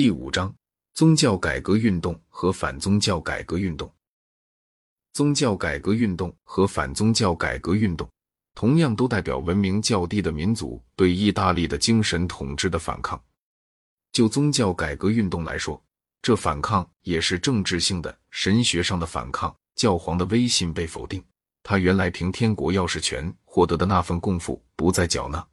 第五章：宗教改革运动和反宗教改革运动。宗教改革运动和反宗教改革运动，同样都代表文明较低的民族对意大利的精神统治的反抗。就宗教改革运动来说，这反抗也是政治性的、神学上的反抗。教皇的威信被否定，他原来凭天国钥匙权获得的那份供赋不再缴纳。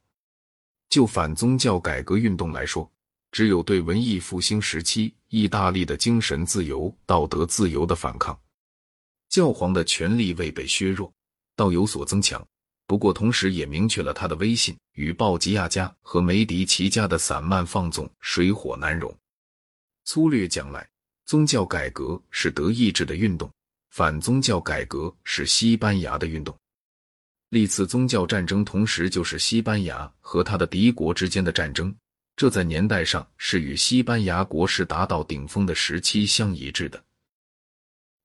就反宗教改革运动来说，只有对文艺复兴时期意大利的精神自由、道德自由的反抗。教皇的权力未被削弱，倒有所增强。不过，同时也明确了他的威信与鲍吉亚家和梅迪奇家的散漫放纵水火难容。粗略讲来，宗教改革是德意志的运动，反宗教改革是西班牙的运动。历次宗教战争同时就是西班牙和他的敌国之间的战争，这在年代上是与西班牙国势达到顶峰的时期相一致的。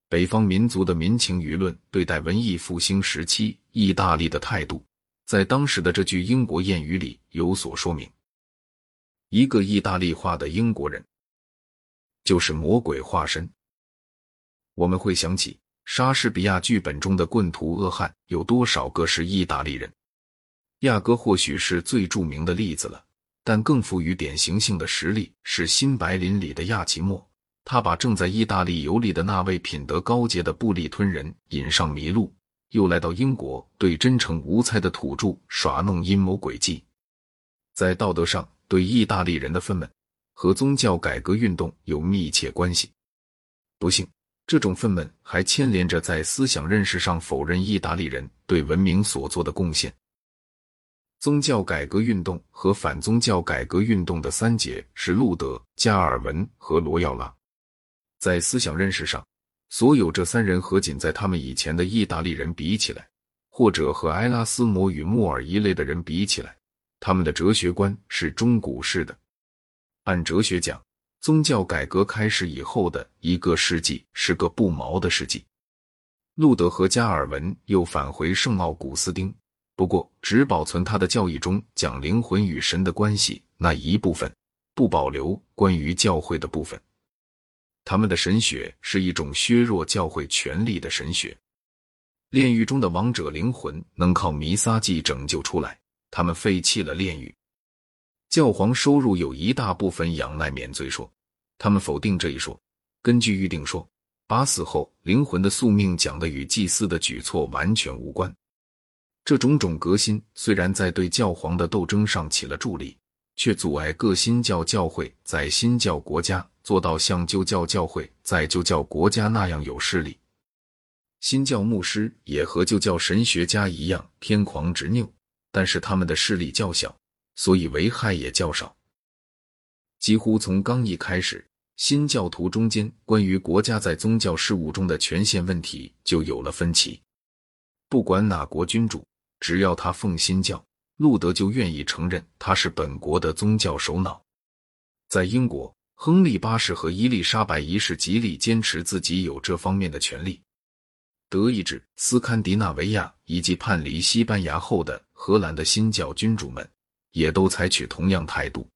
北方民族的民情舆论对待文艺复兴时期意大利的态度，在当时的这句英国谚语里有所说明：一个意大利化的英国人，就是魔鬼化身。我们会想起莎士比亚剧本中的棍徒恶汉有多少个是意大利人？亚哥或许是最著名的例子了，但更富于典型性的实例是《新白林》里的亚奇莫。他把正在意大利游历的那位品德高洁的布利吞人引上迷路，又来到英国，对真诚无猜的土著耍弄阴谋诡计。在道德上对意大利人的愤懑和宗教改革运动有密切关系。不幸，这种愤懑还牵连着在思想认识上否认意大利人对文明所做的贡献。宗教改革运动和反宗教改革运动的三杰是路德、加尔文和罗耀拉。在思想认识上，所有这三人和仅在他们以前的意大利人比起来，或者和埃拉斯摩与穆尔一类的人比起来，他们的哲学观是中古式的。按哲学讲，宗教改革开始以后的一个世纪是个不毛的世纪。路德和加尔文又返回圣奥古斯丁，不过只保存他的教义中讲灵魂与神的关系那一部分，不保留关于教会的部分。他们的神学是一种削弱教会权力的神学。炼狱中的王者灵魂能靠弥撒祭拯救出来，他们废弃了炼狱。教皇收入有一大部分仰赖免罪说，他们否定这一说。根据预定说，把死后灵魂的宿命讲的与祭司的举措完全无关。这种种革新虽然在对教皇的斗争上起了助力。却阻碍各新教教会在新教国家做到像旧教教会在旧教国家那样有势力。新教牧师也和旧教神学家一样偏狂执拗，但是他们的势力较小，所以危害也较少。几乎从刚一开始，新教徒中间关于国家在宗教事务中的权限问题就有了分歧。不管哪国君主，只要他奉新教。路德就愿意承认他是本国的宗教首脑。在英国，亨利八世和伊丽莎白一世极力坚持自己有这方面的权利。德意志、斯堪的纳维亚以及叛离西班牙后的荷兰的新教君主们也都采取同样态度，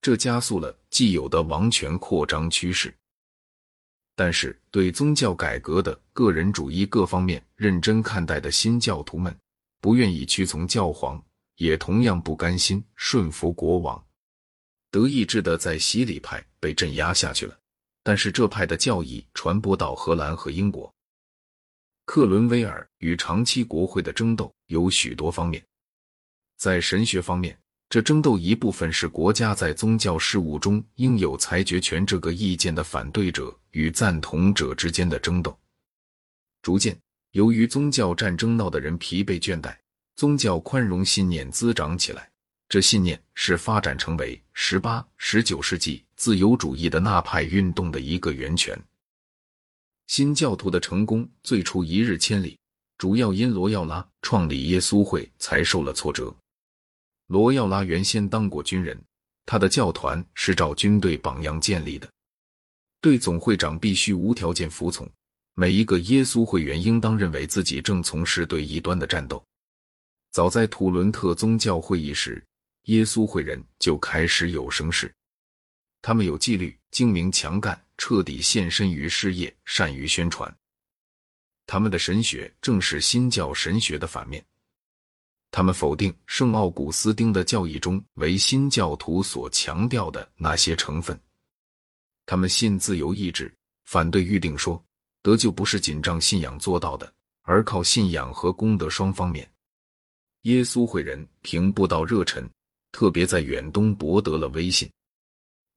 这加速了既有的王权扩张趋势。但是，对宗教改革的个人主义各方面认真看待的新教徒们，不愿意屈从教皇。也同样不甘心顺服国王，德意志的在洗礼派被镇压下去了，但是这派的教义传播到荷兰和英国。克伦威尔与长期国会的争斗有许多方面，在神学方面，这争斗一部分是国家在宗教事务中应有裁决权这个意见的反对者与赞同者之间的争斗。逐渐，由于宗教战争闹得人疲惫倦怠。宗教宽容信念滋长起来，这信念是发展成为十八、十九世纪自由主义的那派运动的一个源泉。新教徒的成功最初一日千里，主要因罗耀拉创立耶稣会才受了挫折。罗耀拉原先当过军人，他的教团是照军队榜样建立的，对总会长必须无条件服从。每一个耶稣会员应当认为自己正从事对异端的战斗。早在图伦特宗教会议时，耶稣会人就开始有声势。他们有纪律、精明、强干，彻底献身于事业，善于宣传。他们的神学正是新教神学的反面。他们否定圣奥古斯丁的教义中为新教徒所强调的那些成分。他们信自由意志，反对预定说得救不是紧张信仰做到的，而靠信仰和功德双方面。耶稣会人凭布道热忱，特别在远东博得了威信。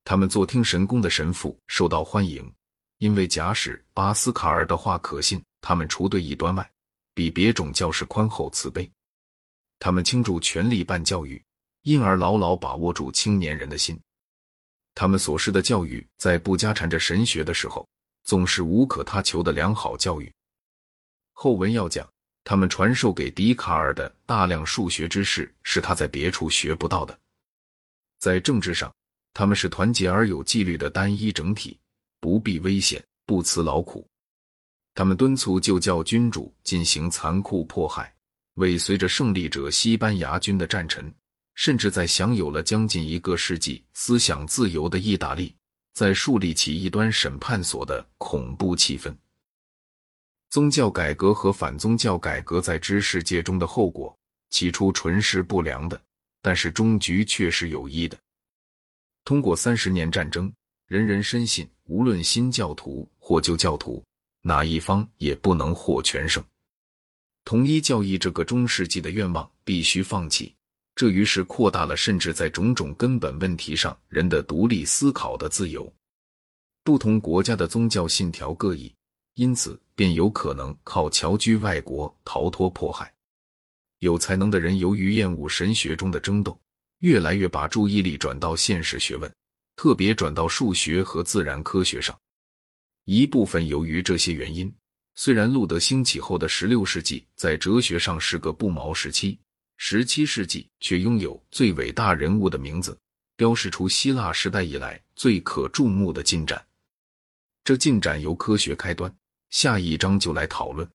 他们做听神功的神父受到欢迎，因为假使巴斯卡尔的话可信，他们除对异端外，比别种教士宽厚慈悲。他们倾注全力办教育，因而牢牢把握住青年人的心。他们所施的教育，在不加缠着神学的时候，总是无可他求的良好教育。后文要讲，他们传授给笛卡尔的大量数学知识，是他在别处学不到的。在政治上，他们是团结而有纪律的单一整体，不避危险，不辞劳苦。他们敦促旧教君主进行残酷迫害。为随着胜利者西班牙军的战臣，甚至在享有了将近一个世纪思想自由的意大利，在树立起异端审判所的恐怖气氛。宗教改革和反宗教改革在知识界中的后果，起初纯是不良的，但是终局却是有益的。通过三十年战争，人人深信，无论新教徒或旧教徒，哪一方也不能获全胜。统一教义这个中世纪的愿望必须放弃，这于是扩大了甚至在种种根本问题上人的独立思考的自由。不同国家的宗教信条各异，因此便有可能靠侨居外国逃脱迫害。有才能的人由于厌恶神学中的争斗，越来越把注意力转到现实学问，特别转到数学和自然科学上。一部分由于这些原因。虽然路德兴起后的十六世纪在哲学上是个不毛时期，十七世纪却拥有最伟大人物的名字，标示出希腊时代以来最可注目的进展。这进展由科学开端，下一章就来讨论。